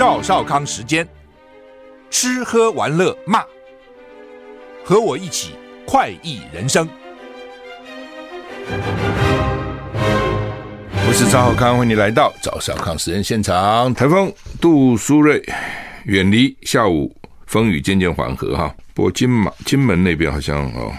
赵少康时间，吃喝玩乐骂，和我一起快意人生。我是赵少康，欢迎你来到赵少康时间现场。台风杜苏芮远离，下午风雨渐渐缓和哈。不过金马金门那边好像哦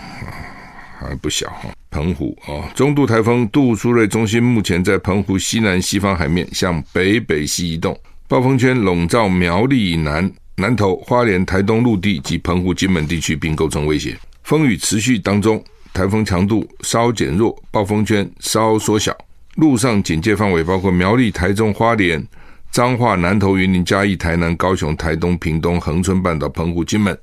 还不小哈。澎湖哦，中度台风杜苏芮中心目前在澎湖西南西方海面向北北西移动。暴风圈笼罩苗栗以南、南投、花莲、台东陆地及澎湖、金门地区，并构成威胁。风雨持续当中，台风强度稍减弱，暴风圈稍缩小。陆上警戒范围包括苗栗、台中、花莲、彰化、南投、云林、嘉义、台南、高雄、台东、屏东、恒春半岛、澎湖、金门，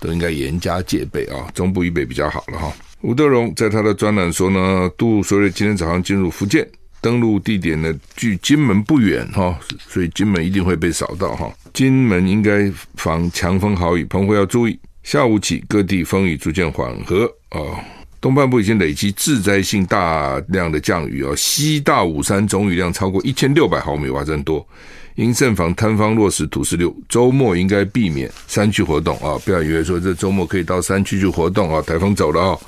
都应该严加戒备啊。中部以北比较好了哈。吴德荣在他的专栏说呢，杜苏芮今天早上进入福建。登陆地点呢，距金门不远哈，所以金门一定会被扫到哈。金门应该防强风豪雨，澎湖要注意。下午起各地风雨逐渐缓和哦，东半部已经累积致灾性大量的降雨哦，西大武山总雨量超过一千六百毫米，哇，真多！应慎防坍方落石土石流。周末应该避免山区活动啊，不要以为说这周末可以到山区去活动啊，台风走了啊。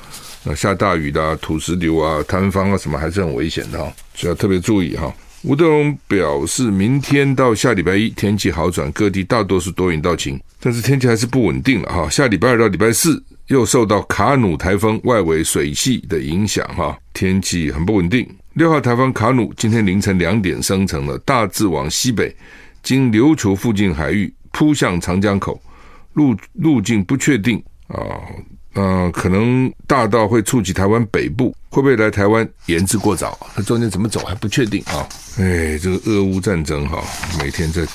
那下大雨的、啊、土石流啊、坍方啊什么还是很危险的哈，所以要特别注意哈。吴德荣表示，明天到下礼拜一天气好转，各地大多是多云到晴，但是天气还是不稳定了哈。下礼拜二到礼拜四又受到卡努台风外围水系的影响哈，天气很不稳定。六号台风卡努今天凌晨两点生成了，大致往西北，经琉球附近海域扑向长江口，路路径不确定啊。呃，可能大到会触及台湾北部，会不会来台湾研制过早？它中间怎么走还不确定啊！哎，这个俄乌战争哈，每天在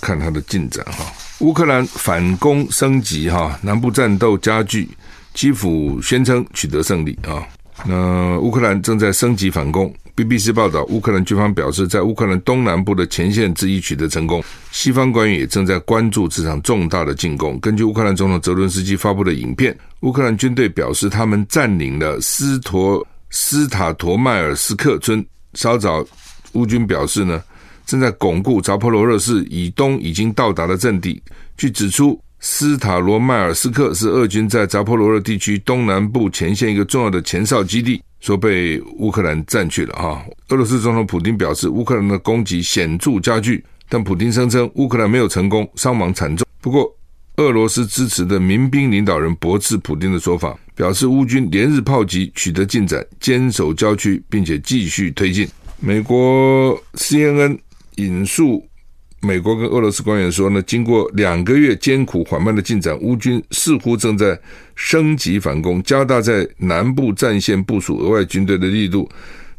看它的进展哈。乌克兰反攻升级哈，南部战斗加剧，基辅宣称取得胜利啊。那乌克兰正在升级反攻。BBC 报道，乌克兰军方表示，在乌克兰东南部的前线之一取得成功。西方官员也正在关注这场重大的进攻。根据乌克兰总统泽伦斯基发布的影片，乌克兰军队表示，他们占领了斯托斯塔托迈尔斯克村。稍早，乌军表示呢，正在巩固扎波罗热市以东已经到达的阵地。据指出，斯塔罗迈尔斯克是俄军在扎波罗热地区东南部前线一个重要的前哨基地。说被乌克兰占据了哈。俄罗斯总统普丁表示，乌克兰的攻击显著加剧，但普丁声称乌克兰没有成功，伤亡惨重。不过，俄罗斯支持的民兵领导人驳斥普丁的说法，表示乌军连日炮击取得进展，坚守郊区，并且继续推进。美国 CNN 引述。美国跟俄罗斯官员说呢，经过两个月艰苦缓慢的进展，乌军似乎正在升级反攻，加大在南部战线部署额外军队的力度，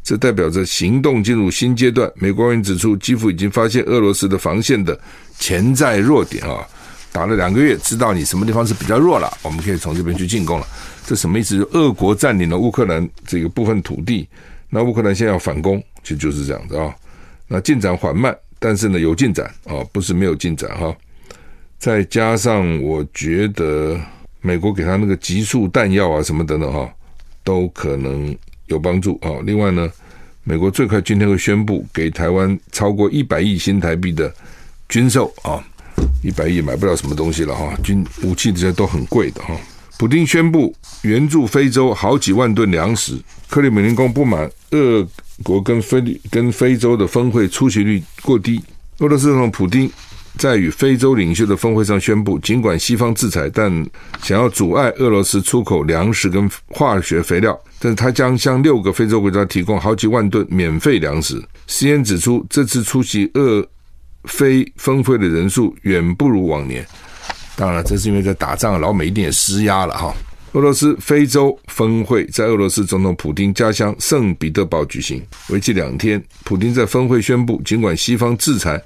这代表着行动进入新阶段。美国官员指出，基辅已经发现俄罗斯的防线的潜在弱点啊，打了两个月，知道你什么地方是比较弱了，我们可以从这边去进攻了。这什么意思？俄国占领了乌克兰这个部分土地，那乌克兰现在要反攻，其实就是这样子啊。那进展缓慢。但是呢，有进展哦，不是没有进展哈。再加上我觉得美国给他那个急速弹药啊什么等等哈，都可能有帮助啊。另外呢，美国最快今天会宣布给台湾超过一百亿新台币的军售啊，一百亿买不了什么东西了哈，军武器这些都很贵的哈。普丁宣布援助非洲好几万吨粮食，克里姆林宫不满俄。国跟非跟非洲的峰会出席率过低。俄罗斯总统普丁在与非洲领袖的峰会上宣布，尽管西方制裁，但想要阻碍俄罗斯出口粮食跟化学肥料，但是他将向六个非洲国家提供好几万吨免费粮食。CNN 指出，这次出席俄非峰会的人数远不如往年。当然了，这是因为在打仗，老美一定也施压了哈。俄罗斯非洲峰会在俄罗斯总统普丁家乡圣彼得堡举行，为期两天。普丁在峰会宣布，尽管西方制裁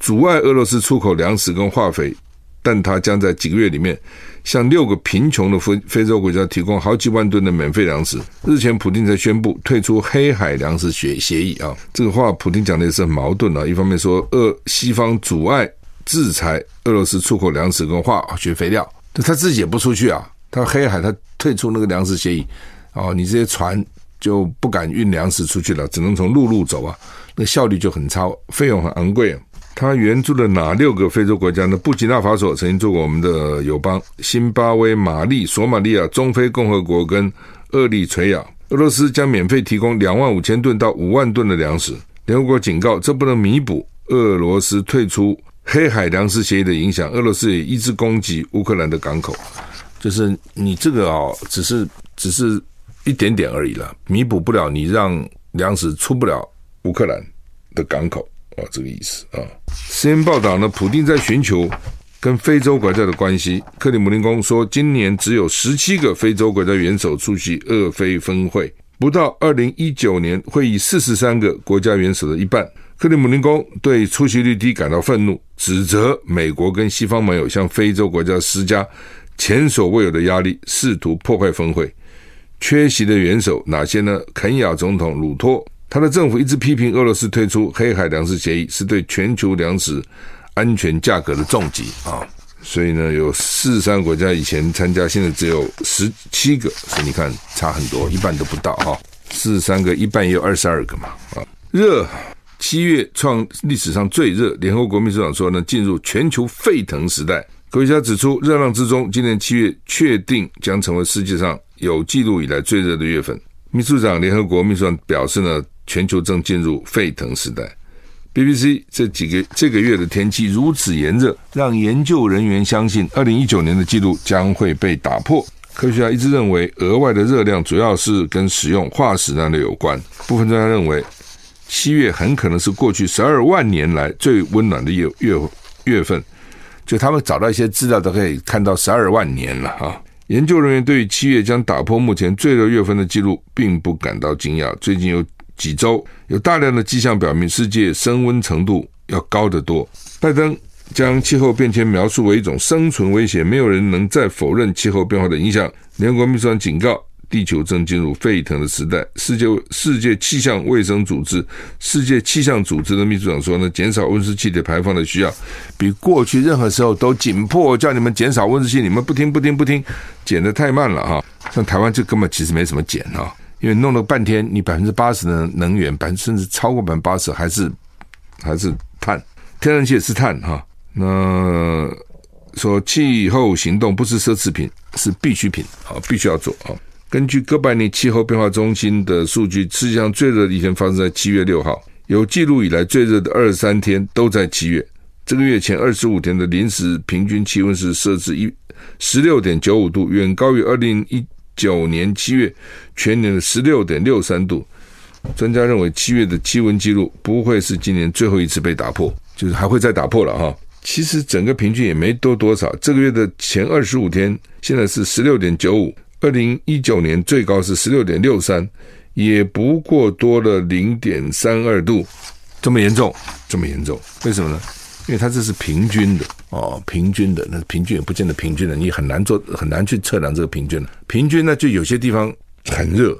阻碍俄罗斯出口粮食跟化肥，但他将在几个月里面向六个贫穷的非非洲国家提供好几万吨的免费粮食。日前，普丁才宣布退出黑海粮食协协议啊，这个话普丁讲的也是很矛盾啊。一方面说，俄西方阻碍制裁俄罗斯出口粮食跟化学肥料，他自己也不出去啊。他黑海，他退出那个粮食协议，哦，你这些船就不敢运粮食出去了，只能从陆路走啊，那效率就很差，费用很昂贵。他援助了哪六个非洲国家呢？布吉纳法索曾经做过我们的友邦，新巴威、马利、索马利亚、中非共和国跟厄立垂亚。俄罗斯将免费提供两万五千吨到五万吨的粮食。联合国警告，这不能弥补俄罗斯退出黑海粮食协议的影响。俄罗斯也一直攻击乌克兰的港口。就是你这个哦，只是只是一点点而已了，弥补不了你让粮食出不了乌克兰的港口啊，这个意思啊。CNN 报道呢，普丁在寻求跟非洲国家的关系。克里姆林宫说，今年只有十七个非洲国家元首出席俄非峰会，不到二零一九年会议四十三个国家元首的一半。克里姆林宫对出席率低感到愤怒，指责美国跟西方盟友向非洲国家施加。前所未有的压力，试图破坏峰会。缺席的元首哪些呢？肯亚总统鲁托，他的政府一直批评俄罗斯退出黑海粮食协议是对全球粮食安全价格的重击啊！所以呢，有四十三个国家以前参加，现在只有十七个，所以你看差很多，一半都不到哈。四十三个，一半也有二十二个嘛啊！热，七月创历史上最热，联合国秘书长说呢，进入全球沸腾时代。科学家指出，热浪之中，今年七月确定将成为世界上有记录以来最热的月份。秘书长联合国秘书长表示呢，全球正进入沸腾时代。BBC 这几个这个月的天气如此炎热，让研究人员相信，二零一九年的记录将会被打破。科学家一直认为，额外的热量主要是跟使用化石燃料有关。部分专家认为，七月很可能是过去十二万年来最温暖的月月月份。就他们找到一些资料，都可以看到十二万年了哈。研究人员对于七月将打破目前最热月份的记录，并不感到惊讶。最近有几周有大量的迹象表明，世界升温程度要高得多。拜登将气候变迁描述为一种生存威胁，没有人能再否认气候变化的影响。联合国秘书长警告。地球正进入沸腾的时代。世界世界气象卫生组织、世界气象组织的秘书长说呢，减少温室气体排放的需要比过去任何时候都紧迫。叫你们减少温室气，你们不听不听不听，减的太慢了哈。像台湾这根本其实没什么减哈，因为弄了半天，你百分之八十的能源，百分之甚至超过百分之八十还是还是碳，天然气也是碳哈。那说气候行动不是奢侈品，是必需品啊，必须要做啊。根据哥白尼气候变化中心的数据，世界上最热的一天发生在七月六号，有记录以来最热的二十三天都在七月。这个月前二十五天的临时平均气温是摄氏一十六点九五度，远高于二零一九年七月全年的十六点六三度。专家认为，七月的气温记录不会是今年最后一次被打破，就是还会再打破了哈。其实整个平均也没多多少，这个月的前二十五天现在是十六点九五。二零一九年最高是十六点六三，也不过多了零点三二度，这么严重，这么严重，为什么呢？因为它这是平均的哦，平均的，那平均也不见得平均的，你很难做，很难去测量这个平均的。平均呢，就有些地方很热，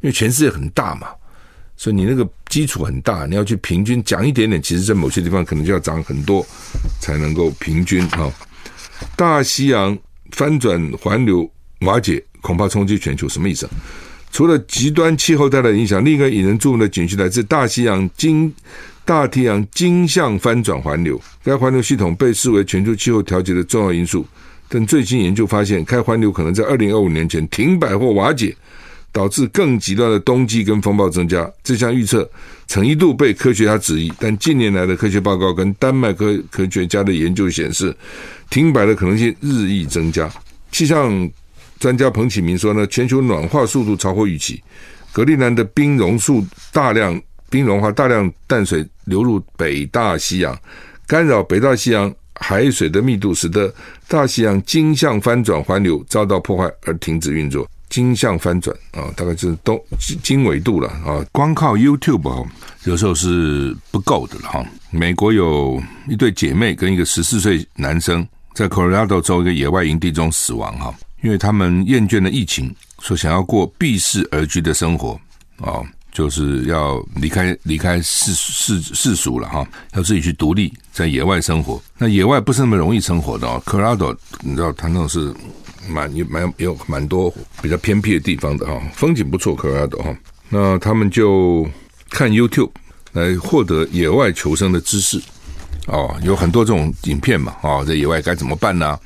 因为全世界很大嘛，所以你那个基础很大，你要去平均讲一点点，其实在某些地方可能就要涨很多才能够平均啊。大西洋翻转环流瓦解。恐怕冲击全球，什么意思？除了极端气候带来的影响，另一个引人注目的警讯来自大西洋经大西洋经向翻转环流。该环流系统被视为全球气候调节的重要因素，但最新研究发现，该环流可能在二零二五年前停摆或瓦解，导致更极端的冬季跟风暴增加。这项预测曾一度被科学家质疑，但近年来的科学报告跟丹麦科科学家的研究显示，停摆的可能性日益增加。气象专家彭启明说呢，全球暖化速度超过预期，格陵兰的冰融数大量冰融化，大量淡水流入北大西洋，干扰北大西洋海水的密度，使得大西洋经向翻转环流遭到破坏而停止运作。经向翻转啊，大概就是东经纬度了啊。光靠 YouTube 哦，有时候是不够的了哈。美国有一对姐妹跟一个十四岁男生在 Colorado 州一个野外营地中死亡哈，因为他们厌倦了疫情，说想要过避世而居的生活啊，就是要离开离开世世世俗了哈，要自己去独立在野外生活。那野外不是那么容易生活的哦科拉多你知道他那是。蛮有蛮有蛮多比较偏僻的地方的哈，风景不错，科拉多哈。那他们就看 YouTube 来获得野外求生的知识哦，有很多这种影片嘛哦，在野外该怎么办呢？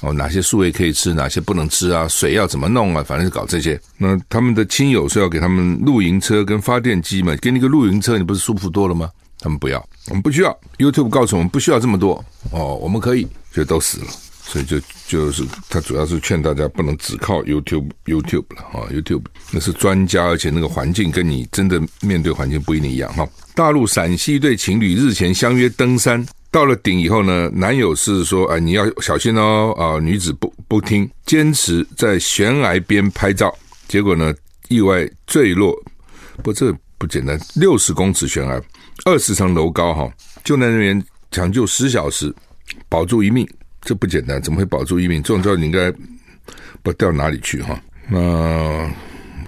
哦，哪些树叶可以吃，哪些不能吃啊？水要怎么弄啊？反正是搞这些。那他们的亲友说要给他们露营车跟发电机嘛，给你个露营车，你不是舒服多了吗？他们不要，我们不需要。YouTube 告诉我们不需要这么多哦，我们可以，就都死了。所以就就是他主要是劝大家不能只靠 YouTube YouTube 了啊，YouTube 那是专家，而且那个环境跟你真的面对环境不一定一样哈。大陆陕西一对情侣日前相约登山，到了顶以后呢，男友是说哎你要小心哦啊，女子不不听，坚持在悬崖边拍照，结果呢意外坠落，不这不简单，六十公尺悬崖，二十层楼高哈，救援人员抢救十小时，保住一命。这不简单，怎么会保住一命？这种时候你应该不掉哪里去哈？那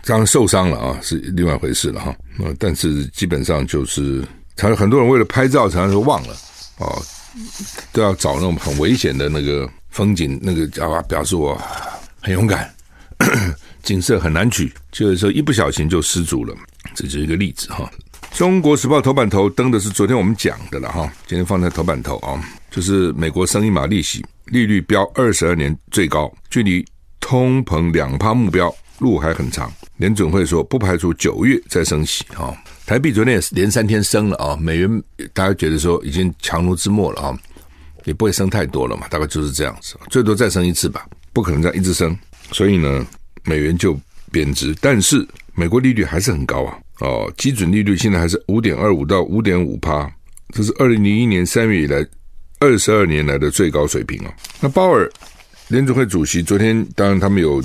当然受伤了啊，是另外一回事了哈。那但是基本上就是，常很多人为了拍照，常常就忘了哦，都要找那种很危险的那个风景，那个啊表示我很勇敢，景色很难取，就是说一不小心就失足了。这就是一个例子哈。中国时报头版头登的是昨天我们讲的了哈，今天放在头版头啊。就是美国升一码利息，利率飙二十二年最高，距离通膨两趴目标路还很长。联准会说不排除九月再升息啊。台币昨天也是连三天升了啊，美元大家觉得说已经强弩之末了啊，也不会升太多了嘛，大概就是这样子，最多再升一次吧，不可能这样一直升。所以呢，美元就贬值，但是美国利率还是很高啊，哦，基准利率现在还是五点二五到五点五趴，这是二零零一年三月以来。二十二年来的最高水平哦。那鲍尔联准会主席昨天当然他们有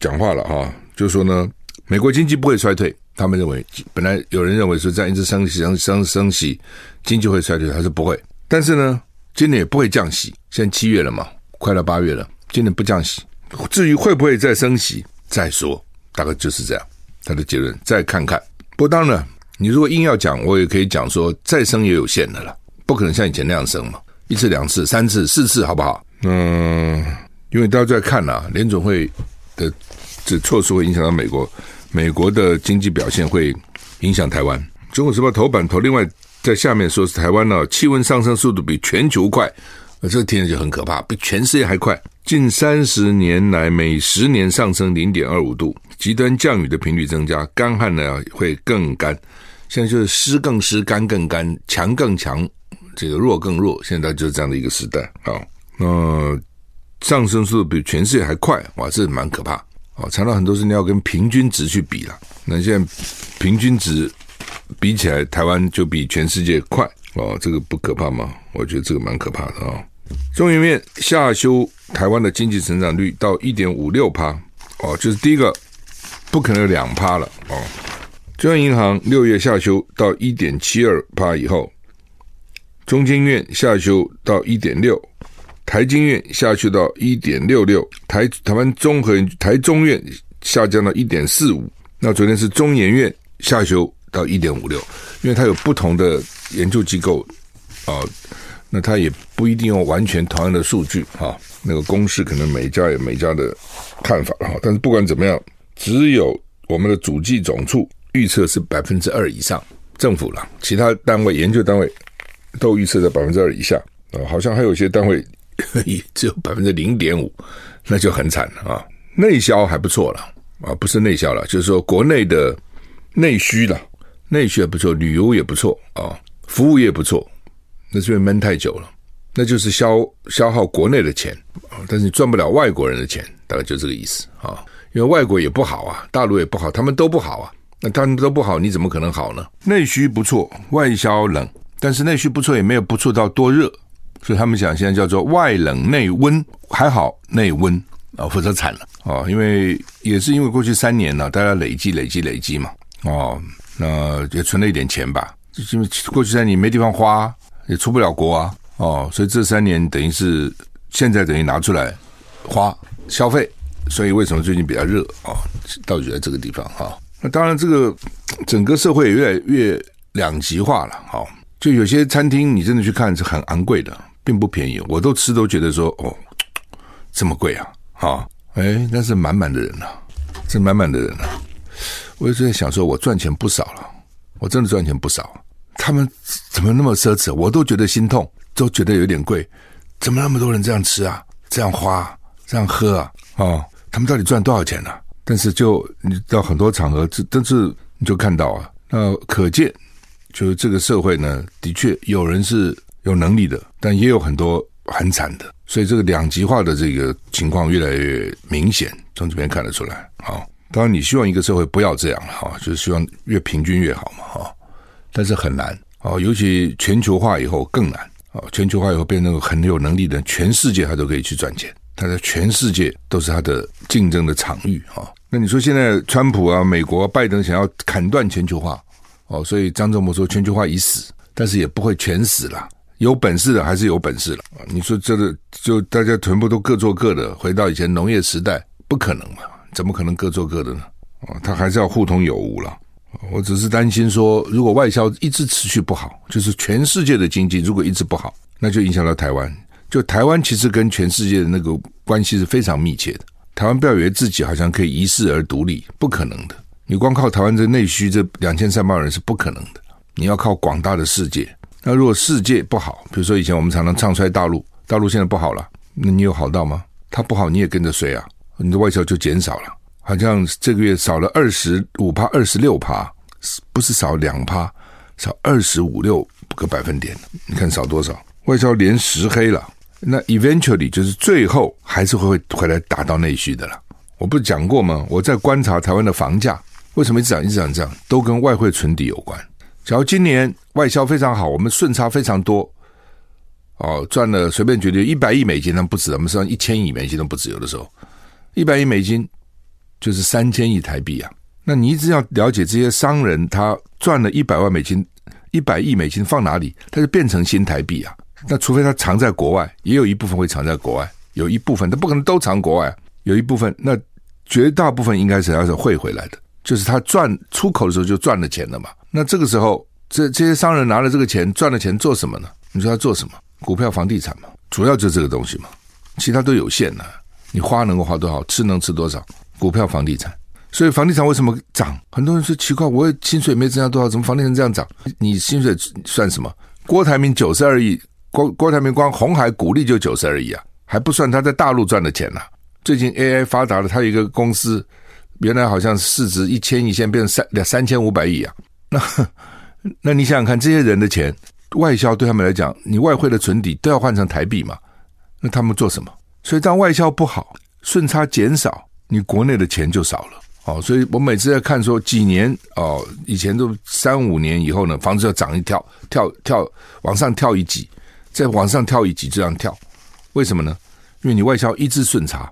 讲话了哈，就说呢，美国经济不会衰退。他们认为，本来有人认为说这样一直升息、升升升息，经济会衰退，他说不会。但是呢，今年也不会降息。现在七月了嘛，快到八月了，今年不降息。至于会不会再升息，再说，大概就是这样。他的结论，再看看。不过当然，你如果硬要讲，我也可以讲说，再升也有限的了，不可能像以前那样升嘛。一次、两次、三次、四次，好不好？嗯，因为大家在看呐、啊，联总会的这措施会影响到美国，美国的经济表现会影响台湾。中国时报头版头，另外在下面说是台湾呢，气温上升速度比全球快，这听着就很可怕，比全世界还快。近三十年来，每十年上升零点二五度，极端降雨的频率增加，干旱呢会更干。现在就是湿更湿，干更干，强更强。这个弱更弱，现在就是这样的一个时代啊。那上升速度比全世界还快，哇，这蛮可怕哦。常常很多事你要跟平均值去比了。那现在平均值比起来，台湾就比全世界快哦。这个不可怕吗？我觉得这个蛮可怕的啊。中研院下修台湾的经济成长率到一点五六趴哦，就是第一个不可能有两趴了哦。中央银行六月下修到一点七二趴以后。中经院下修到一点六，台经院下去到一点六六，台台湾综合台中院下降到一点四五。那昨天是中研院下修到一点五六，因为它有不同的研究机构啊，那它也不一定用完全同样的数据哈，那个公式可能每家有每家的看法哈。但是不管怎么样，只有我们的主计总处预测是百分之二以上，政府了，其他单位研究单位。都预测在百分之二以下啊，好像还有一些单位 只有百分之零点五，那就很惨了啊。内销还不错了啊，不是内销了，就是说国内的内需了，内需还不错，旅游也不错啊，服务业不错，那是因为闷太久了，那就是消消耗国内的钱，但是你赚不了外国人的钱，大概就这个意思啊。因为外国也不好啊，大陆也不好，他们都不好啊，那他们都不好，你怎么可能好呢？内需不错，外销冷。但是内需不错，也没有不错到多热所以他们讲现在叫做外冷内温，还好内温啊，否则惨了啊，因为也是因为过去三年呢，大家累积累积累积嘛，哦，那也存了一点钱吧，就因为过去三年没地方花，也出不了国啊，哦，所以这三年等于是现在等于拿出来花消费，所以为什么最近比较热啊？到底在这个地方哈。那当然，这个整个社会也越来越两极化了，哈。就有些餐厅，你真的去看是很昂贵的。并不便宜，我都吃都觉得说哦，这么贵啊，啊，哎，那是满满的人呐、啊，这满满的人呐、啊，我一直在想说，我赚钱不少了，我真的赚钱不少，他们怎么那么奢侈？我都觉得心痛，都觉得有点贵，怎么那么多人这样吃啊，这样花，这样喝啊，哦，他们到底赚多少钱呢、啊？但是就你到很多场合，这但是你就看到啊，那可见，就是这个社会呢，的确有人是。有能力的，但也有很多很惨的，所以这个两极化的这个情况越来越明显，从这边看得出来。好，当然你希望一个社会不要这样了哈，就是希望越平均越好嘛哈，但是很难啊，尤其全球化以后更难啊，全球化以后变成很有能力的，全世界他都可以去赚钱，他在全世界都是他的竞争的场域啊。那你说现在川普啊、美国拜登想要砍断全球化哦，所以张忠谋说全球化已死，但是也不会全死了。有本事的还是有本事了！你说这个就大家全部都各做各的，回到以前农业时代，不可能嘛？怎么可能各做各的呢？啊，他还是要互通有无了。我只是担心说，如果外销一直持续不好，就是全世界的经济如果一直不好，那就影响到台湾。就台湾其实跟全世界的那个关系是非常密切的。台湾不要以为自己好像可以一世而独立，不可能的。你光靠台湾这内需这两千三百万人是不可能的，你要靠广大的世界。那如果世界不好，比如说以前我们常常唱衰大陆，大陆现在不好了，那你有好到吗？它不好你也跟着衰啊，你的外销就减少了，好像这个月少了二十五趴、二十六趴，不是少两趴，少二十五六个百分点，你看少多少？外销连十黑了，那 eventually 就是最后还是会回来打到内需的了。我不是讲过吗？我在观察台湾的房价为什么一直涨、一直涨、这样，都跟外汇存底有关。假如今年外销非常好，我们顺差非常多，哦，赚了随便觉得一百亿美金，那不止，我们算一千亿美金都不止，有的时候一百亿美金就是三千亿台币啊。那你一直要了解这些商人，他赚了一百万美金、一百亿美金放哪里，他就变成新台币啊。那除非他藏在国外，也有一部分会藏在国外，有一部分他不可能都藏国外，有一部分，那绝大部分应该是要是汇回来的。就是他赚出口的时候就赚了钱了嘛，那这个时候这这些商人拿了这个钱赚了钱做什么呢？你说他做什么？股票、房地产嘛，主要就这个东西嘛，其他都有限的。你花能够花多少，吃能吃多少？股票、房地产，所以房地产为什么涨？很多人说奇怪，我薪水没增加多少，怎么房地产这样涨？你薪水算什么？郭台铭九十二亿，郭郭台铭光红海股利就九十二亿啊，还不算他在大陆赚的钱呢、啊。最近 AI 发达了，他有一个公司。原来好像市值一千亿，现在变成三两三千五百亿啊！那那你想想看，这些人的钱外销对他们来讲，你外汇的存底都要换成台币嘛？那他们做什么？所以当外销不好，顺差减少，你国内的钱就少了。哦，所以我每次在看说几年哦，以前都三五年以后呢，房子要涨一跳，跳跳往上跳一级，再往上跳一级，这样跳，为什么呢？因为你外销一直顺差，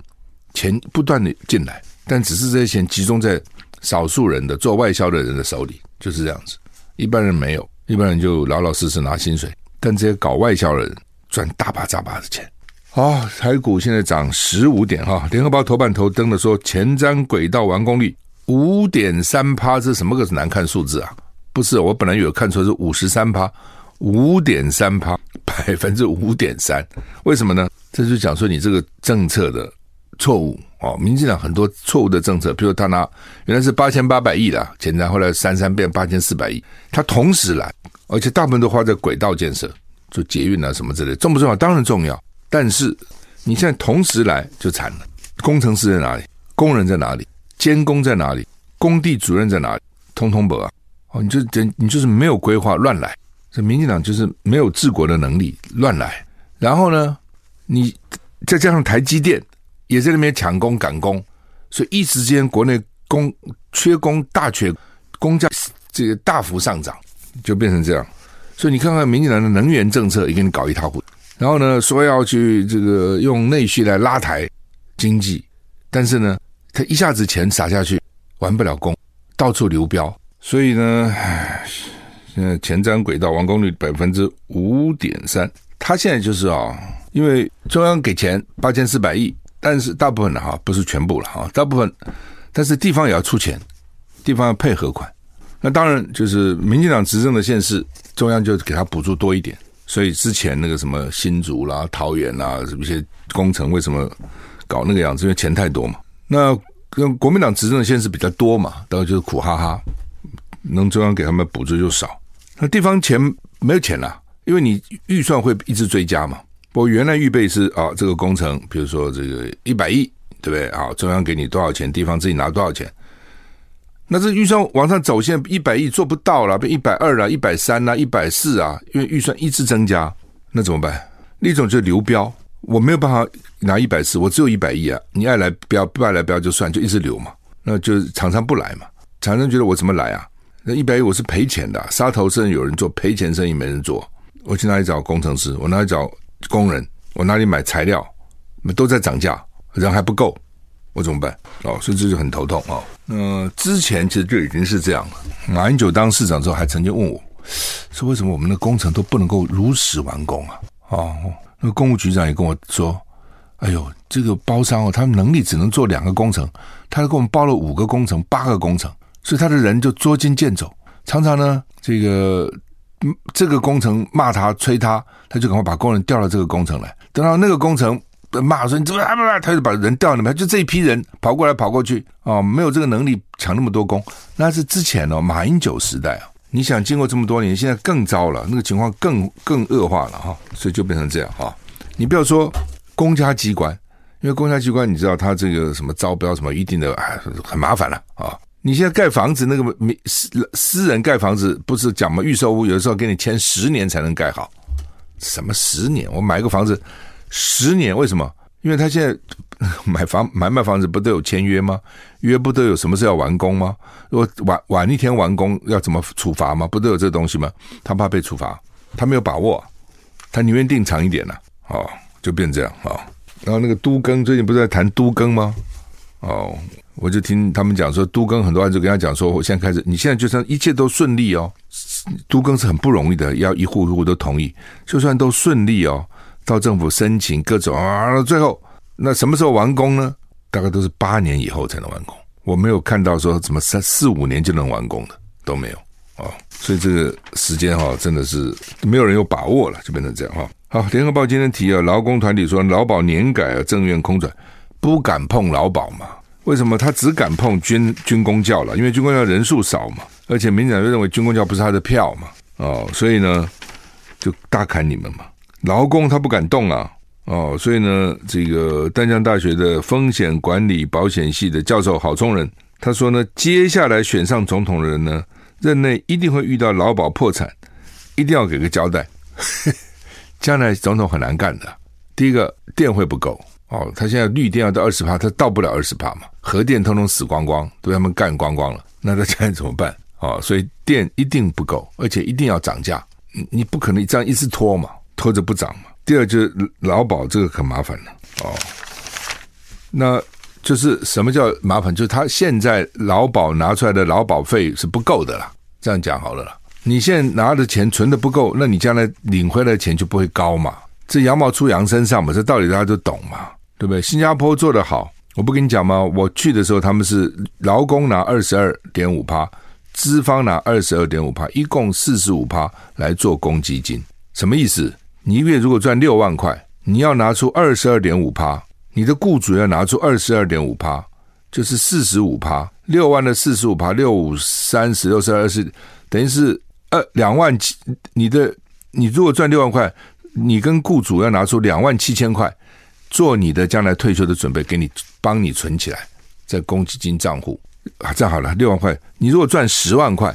钱不断的进来。但只是这些钱集中在少数人的做外销的人的手里，就是这样子。一般人没有，一般人就老老实实拿薪水。但这些搞外销的人赚大把大把的钱。好，台股现在涨十五点哈。联合报头版头登的说，前瞻轨道完工率五点三趴，这什么个难看数字啊？不是，我本来有看错是五十三趴，五点三趴，百分之五点三。为什么呢？这就讲说你这个政策的错误。哦，民进党很多错误的政策，比如他拿原来是八千八百亿的，现在后来三三变八千四百亿，他同时来，而且大部分都花在轨道建设，做捷运啊什么之类，重不重要？当然重要，但是你现在同时来就惨了，工程师在哪里？工人在哪里？监工在哪里？工地主任在哪里？通通不啊！哦，你就等你就是没有规划，乱来，这民进党就是没有治国的能力，乱来。然后呢，你再加上台积电。也在那边抢工赶工，所以一时间国内工缺工大缺，工价这个大幅上涨，就变成这样。所以你看看民进党的能源政策也给你搞一塌糊涂。然后呢，说要去这个用内需来拉抬经济，但是呢，他一下子钱撒下去，完不了工，到处流标，所以呢，唉，现在前瞻轨道完工率百分之五点三，他现在就是啊，因为中央给钱八千四百亿，但是大部分的哈，不是全部了哈，大部分，但是地方也要出钱，地方要配合款。那当然就是民进党执政的县市，中央就给他补助多一点，所以之前那个什么新竹啦、桃园啦，一些工程为什么搞那个样子？因为钱太多嘛。那跟国民党执政的县市比较多嘛，当然就是苦哈哈，能中央给他们补助就少。那地方钱没有钱了，因为你预算会一直追加嘛。不过原来预备是啊，这个工程，比如说这个一百亿，对不对？啊，中央给你多少钱，地方自己拿多少钱。那这预算往上走，现在一百亿做不到了，变一百二了，一百三了，一百四啊，因为预算一直增加，那怎么办？那种就是流标，我没有办法拿一百四，我只有一百亿啊，你爱来标不爱来标就算，就一直流嘛，那就厂商不来嘛，厂商觉得我怎么来啊？那一百亿我是赔钱的，杀头生意有人做，赔钱生意没人做，我去哪里找工程师？我哪里找工人？我哪里买材料？都在涨价，人还不够。我怎么办？哦，所以这就很头痛哦。那、之前其实就已经是这样了。马英九当市长之后，还曾经问我，说为什么我们的工程都不能够如实完工啊？哦，那个公务局长也跟我说，哎呦，这个包商哦，他们能力只能做两个工程，他给我们包了五个工程、八个工程，所以他的人就捉襟见肘。常常呢，这个这个工程骂他、催他，他就赶快把工人调到这个工程来，等到那个工程。骂说你怎么啊？不，他就把人调那边，就这一批人跑过来跑过去啊，没有这个能力抢那么多工。那是之前哦，马英九时代啊。你想经过这么多年，现在更糟了，那个情况更更恶化了哈，所以就变成这样哈。你不要说公家机关，因为公家机关你知道他这个什么招标什么一定的哎，很麻烦了啊。你现在盖房子那个私私人盖房子不是讲嘛，预售屋有的时候给你签十年才能盖好，什么十年？我买个房子。十年？为什么？因为他现在买房 买卖房子不都有签约吗？约不都有什么事要完工吗？如果晚晚一天完工要怎么处罚吗？不都有这东西吗？他怕被处罚，他没有把握，他宁愿定长一点呢、哦，就变这样啊、哦。然后那个都更最近不是在谈都更吗？哦，我就听他们讲说都更很多人就跟他讲说，我现在开始，你现在就算一切都顺利哦，都更是很不容易的，要一户一户都同意，就算都顺利哦。到政府申请各种啊，最后那什么时候完工呢？大概都是八年以后才能完工。我没有看到说怎么三四五年就能完工的都没有啊，所以这个时间哈真的是没有人有把握了，就变成这样哈。好，联合报今天提啊，劳工团体说劳保年改啊，政院空转，不敢碰劳保嘛？为什么他只敢碰军军工教了？因为军工教人数少嘛，而且民进党就认为军工教不是他的票嘛，哦，所以呢就大砍你们嘛。劳工他不敢动啊，哦，所以呢，这个淡江大学的风险管理保险系的教授郝聪仁他说呢，接下来选上总统的人呢，任内一定会遇到劳保破产，一定要给个交代。将来总统很难干的。第一个电会不够哦，他现在绿电要到二十帕，他到不了二十帕嘛，核电通通死光光，都被他们干光光了，那他将来怎么办？哦，所以电一定不够，而且一定要涨价，你你不可能这样一直拖嘛。拖着不涨嘛。第二就是劳保这个可麻烦了哦。那就是什么叫麻烦？就是他现在劳保拿出来的劳保费是不够的啦。这样讲好了啦。你现在拿的钱存的不够，那你将来领回来的钱就不会高嘛。这羊毛出羊身上嘛，这道理大家都懂嘛，对不对？新加坡做得好，我不跟你讲吗？我去的时候他们是劳工拿二十二点五趴，资方拿二十二点五趴，一共四十五趴来做公积金，什么意思？你一个月如果赚六万块，你要拿出二十二点五趴，你的雇主要拿出二十二点五趴，就是四十五趴。六万的四十五趴，六五三十六十二十，等于是二两万七。你的你如果赚六万块，你跟雇主要拿出两万七千块，做你的将来退休的准备，给你帮你存起来，在公积金账户啊。这样好了，六万块，你如果赚十万块，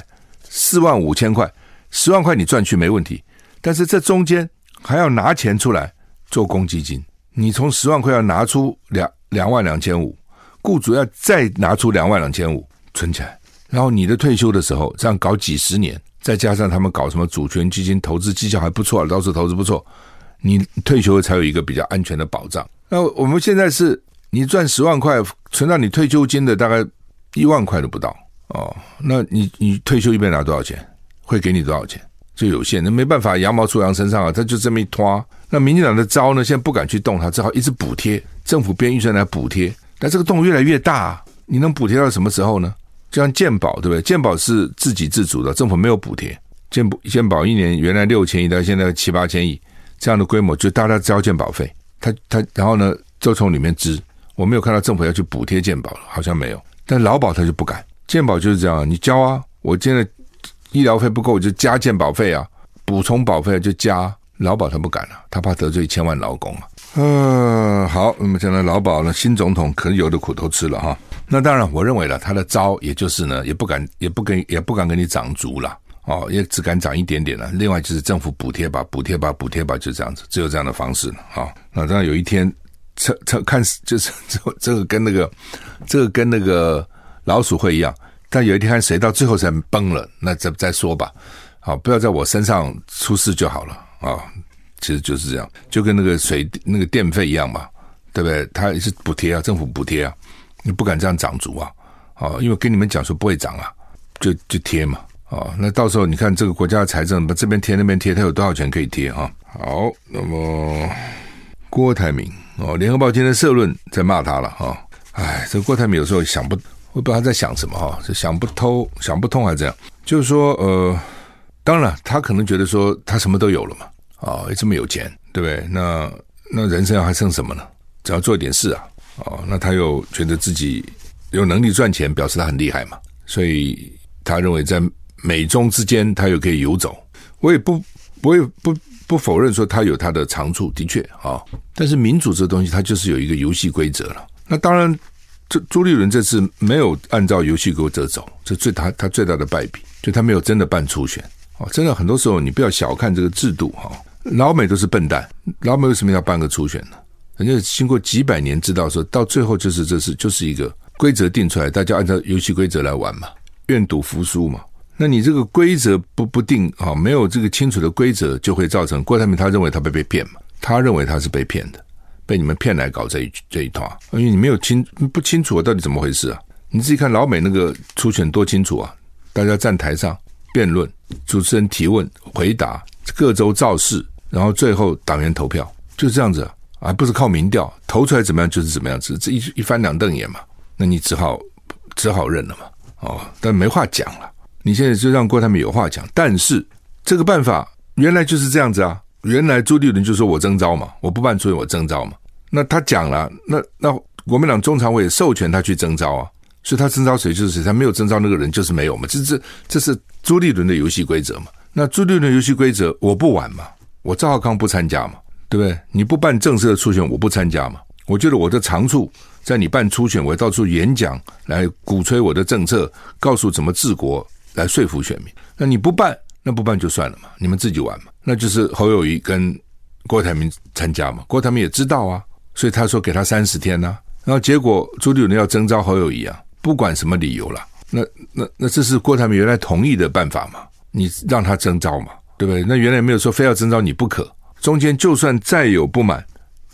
四万五千块，十万块你赚去没问题，但是这中间。还要拿钱出来做公积金，你从十万块要拿出两两万两千五，雇主要再拿出两万两千五存起来，然后你的退休的时候这样搞几十年，再加上他们搞什么主权基金投资绩效还不错，到时候投资不错，你退休才有一个比较安全的保障。那我们现在是，你赚十万块，存到你退休金的大概一万块都不到哦。那你你退休一边拿多少钱？会给你多少钱？就有限，那没办法，羊毛出羊身上啊，他就这么一拖。那民进党的招呢，现在不敢去动它，只好一直补贴，政府编预算来补贴。但这个洞越来越大，你能补贴到什么时候呢？就像健保，对不对？健保是自给自足的，政府没有补贴。健保健保一年原来六千亿，到现在七八千亿，这样的规模就大家交健保费。他他然后呢，就从里面支。我没有看到政府要去补贴健保了，好像没有。但劳保他就不敢，健保就是这样，你交啊，我现在医疗费不够，我就加健保费啊，补充保费就加。劳保他不敢了，他怕得罪千万劳工啊。嗯、好，那么讲到劳保呢，新总统可能有的苦头吃了哈。那当然，我认为了他的招，也就是呢，也不敢，也不跟，也不敢给你涨足了。哦，也只敢涨一点点了。另外就是政府补贴吧，补贴吧，补贴吧，就这样子，只有这样的方式了。好，那当然有一天，这这看就是这这个跟那个这个跟那个老鼠会一样，但有一天看谁到最后才崩了，那再再说吧。好，不要在我身上出事就好了啊。其实就是这样，就跟那个水那个电费一样嘛，对不对？他也是补贴啊，政府补贴啊，你不敢这样涨足啊。啊，因为跟你们讲说不会涨啊，就就贴嘛。啊，那到时候你看这个国家的财政，把这边贴那边贴，他有多少钱可以贴哈？好，那么郭台铭哦，联合报今天社论在骂他了哈。哎，这郭台铭有时候想不，我不知道他在想什么哈，是想不透、想不通还是这样？就是说，呃，当然他可能觉得说他什么都有了嘛，啊，这么有钱，对不对？那那人生还剩什么呢？只要做一点事啊，哦，那他又觉得自己有能力赚钱，表示他很厉害嘛，所以他认为在。美中之间，他又可以游走，我也不，我也不不否认说他有他的长处，的确啊。但是民主这东西，它就是有一个游戏规则了。那当然，这朱立伦这次没有按照游戏规则走，这最他他最大的败笔，就他没有真的办初选啊。真的很多时候，你不要小看这个制度哈。老美都是笨蛋，老美为什么要办个初选呢？人家经过几百年，知道说到最后就是这是就是一个规则定出来，大家按照游戏规则来玩嘛，愿赌服输嘛。那你这个规则不不定啊，没有这个清楚的规则，就会造成郭台铭他认为他被被骗嘛，他认为他是被骗的，被你们骗来搞这一这一套，因为你没有清不清楚到底怎么回事啊？你自己看老美那个初选多清楚啊，大家站台上辩论，主持人提问回答，各州造势，然后最后党员投票，就这样子啊，不是靠民调投出来怎么样就是怎么样子，这一一翻两瞪眼嘛，那你只好只好认了嘛，哦，但没话讲了。你现在就让郭台铭有话讲，但是这个办法原来就是这样子啊！原来朱立伦就说我征召嘛，我不办初选我征召嘛。那他讲了，那那国民党中常委授权他去征召啊，所以他征召谁就是谁，他没有征召那个人就是没有嘛。这这这是朱立伦的游戏规则嘛？那朱立伦游戏规则我不玩嘛，我赵浩康不参加嘛，对不对？你不办正式的初选，我不参加嘛。我觉得我的长处在你办初选，我到处演讲来鼓吹我的政策，告诉怎么治国。来说服选民，那你不办，那不办就算了嘛，你们自己玩嘛。那就是侯友谊跟郭台铭参加嘛，郭台铭也知道啊，所以他说给他三十天呢、啊。然后结果朱立伦要征召侯友谊啊，不管什么理由了，那那那这是郭台铭原来同意的办法嘛，你让他征召嘛，对不对？那原来没有说非要征召你不可，中间就算再有不满，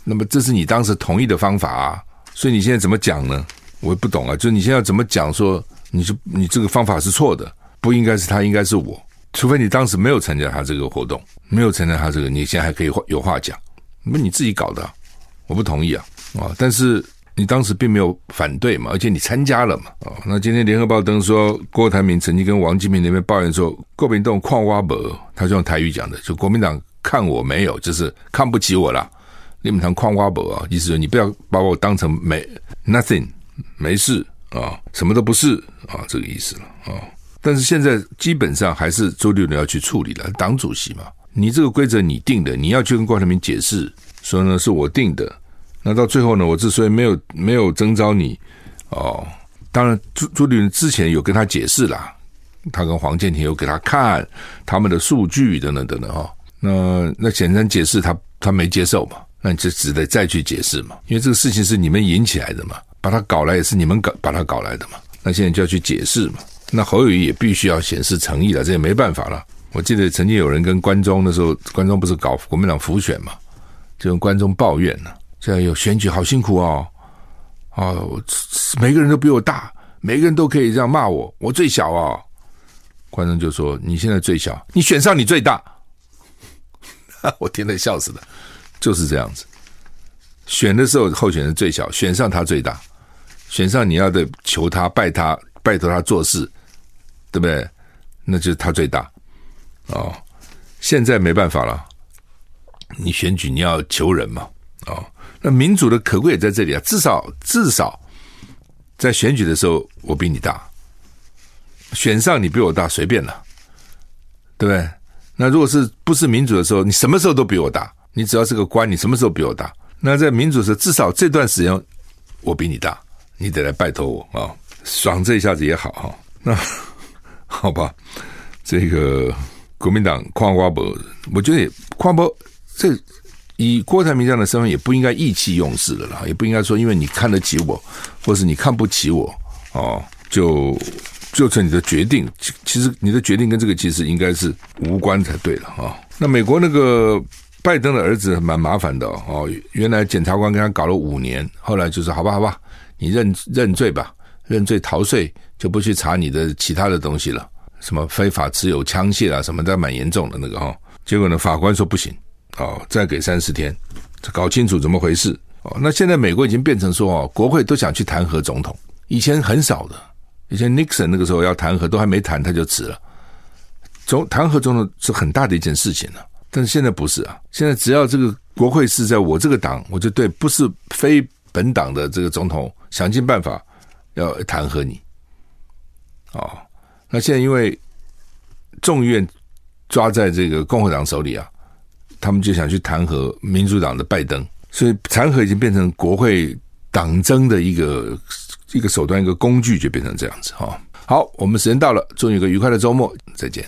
那么这是你当时同意的方法啊，所以你现在怎么讲呢？我也不懂啊，就你现在要怎么讲说，你是你这个方法是错的。不应该是他，应该是我。除非你当时没有参加他这个活动，没有参加他这个，你现在还可以有话讲。那你自己搞的，我不同意啊啊！但是你当时并没有反对嘛，而且你参加了嘛啊。那今天联合报登说，郭台铭曾经跟王金平那边抱怨说，国民党看我没，他就用台语讲的，就国民党看我没有，就是看不起我了。你们谈看我没啊，意思说你不要把我当成没 nothing 没事啊，什么都不是啊，这个意思了啊。但是现在基本上还是朱立伦要去处理了，党主席嘛，你这个规则你定的，你要去跟郭台铭解释，说呢是我定的。那到最后呢，我之所以没有没有征召你，哦，当然朱朱立伦之前有跟他解释啦，他跟黄建庭有给他看他们的数据等等等等哈。那那简单解释他他没接受嘛，那你就只得再去解释嘛，因为这个事情是你们引起来的嘛，把他搞来也是你们搞把他搞来的嘛，那现在就要去解释嘛。那侯友谊也必须要显示诚意了，这也没办法了。我记得曾经有人跟关中的时候，关中不是搞国民党浮选嘛？就跟观众抱怨呢，现在有选举好辛苦哦，哦，每个人都比我大，每个人都可以这样骂我，我最小哦。观众就说：“你现在最小，你选上你最大。” 我听得笑死了，就是这样子。选的时候候选人最小，选上他最大，选上你要的求他拜他拜托他做事，对不对？那就是他最大哦。现在没办法了，你选举你要求人嘛，哦，那民主的可贵也在这里啊，至少至少在选举的时候我比你大。选上你比我大，随便了，对不对？那如果是不是民主的时候，你什么时候都比我大。你只要是个官，你什么时候比我大？那在民主的时候，至少这段时间我比你大，你得来拜托我啊、爽这一下子也好哈。那 好吧，这个国民党夸瓜伯，我觉得也夸伯这以郭台铭这样的身份，也不应该意气用事的啦，也不应该说因为你看得起我，或是你看不起我哦，就。就成你的决定，其其实你的决定跟这个其实应该是无关才对了啊。那美国那个拜登的儿子蛮麻烦的哦，原来检察官跟他搞了五年，后来就说好吧好吧，你认认罪吧，认罪逃税就不去查你的其他的东西了，什么非法持有枪械啊什么的蛮严重的那个哈。结果呢，法官说不行哦，再给三十天，搞清楚怎么回事哦。那现在美国已经变成说哦，国会都想去弹劾总统，以前很少的。以前 Nixon 那个时候要弹劾，都还没弹他就辞了。总弹劾总统是很大的一件事情了，但是现在不是啊。现在只要这个国会是在我这个党，我就对不是非本党的这个总统想尽办法要弹劾你。哦，那现在因为众议院抓在这个共和党手里啊，他们就想去弹劾民主党的拜登，所以弹劾已经变成国会党争的一个。一个手段，一个工具，就变成这样子哈。好，我们时间到了，祝你一个愉快的周末，再见。